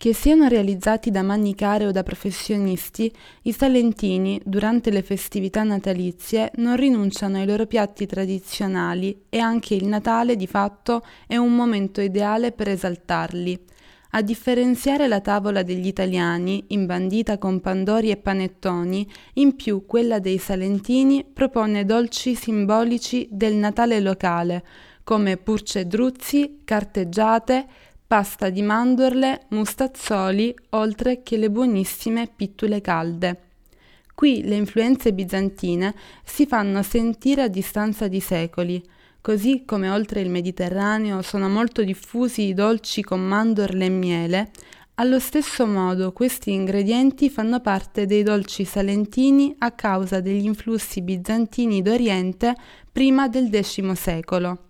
Che siano realizzati da manicare o da professionisti, i salentini, durante le festività natalizie, non rinunciano ai loro piatti tradizionali e anche il Natale, di fatto, è un momento ideale per esaltarli. A differenziare la tavola degli italiani, imbandita con pandori e panettoni, in più quella dei salentini propone dolci simbolici del Natale locale, come purce druzzi, carteggiate, pasta di mandorle, mustazzoli, oltre che le buonissime pittule calde. Qui le influenze bizantine si fanno sentire a distanza di secoli, così come oltre il Mediterraneo sono molto diffusi i dolci con mandorle e miele, allo stesso modo questi ingredienti fanno parte dei dolci salentini a causa degli influssi bizantini d'Oriente prima del X secolo.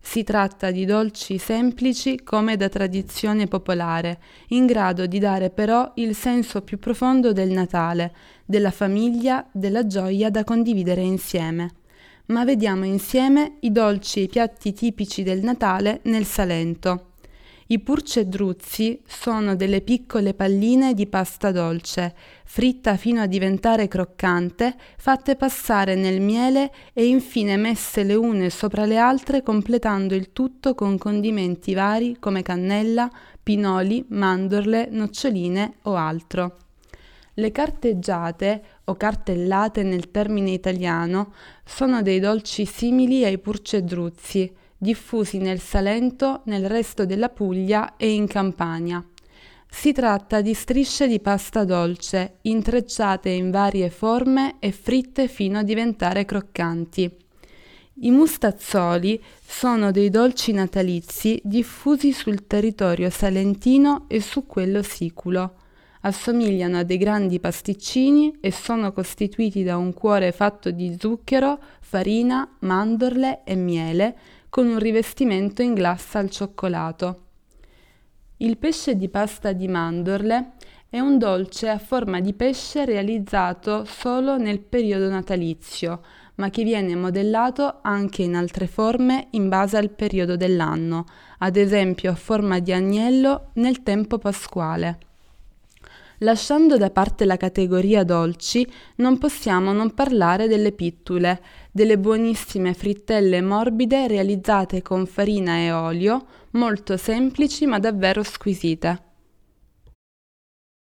Si tratta di dolci semplici come da tradizione popolare, in grado di dare però il senso più profondo del Natale, della famiglia, della gioia da condividere insieme. Ma vediamo insieme i dolci e i piatti tipici del Natale nel Salento. I purcedruzzi sono delle piccole palline di pasta dolce, fritta fino a diventare croccante, fatte passare nel miele e infine messe le une sopra le altre completando il tutto con condimenti vari come cannella, pinoli, mandorle, noccioline o altro. Le carteggiate o cartellate nel termine italiano sono dei dolci simili ai purcedruzzi, diffusi nel Salento, nel resto della Puglia e in Campania. Si tratta di strisce di pasta dolce, intrecciate in varie forme e fritte fino a diventare croccanti. I mustazzoli sono dei dolci natalizi diffusi sul territorio salentino e su quello siculo. Assomigliano a dei grandi pasticcini e sono costituiti da un cuore fatto di zucchero, farina, mandorle e miele, con un rivestimento in glassa al cioccolato. Il pesce di pasta di mandorle è un dolce a forma di pesce realizzato solo nel periodo natalizio, ma che viene modellato anche in altre forme in base al periodo dell'anno, ad esempio a forma di agnello nel tempo pasquale. Lasciando da parte la categoria dolci, non possiamo non parlare delle pittule, delle buonissime frittelle morbide realizzate con farina e olio, molto semplici ma davvero squisite.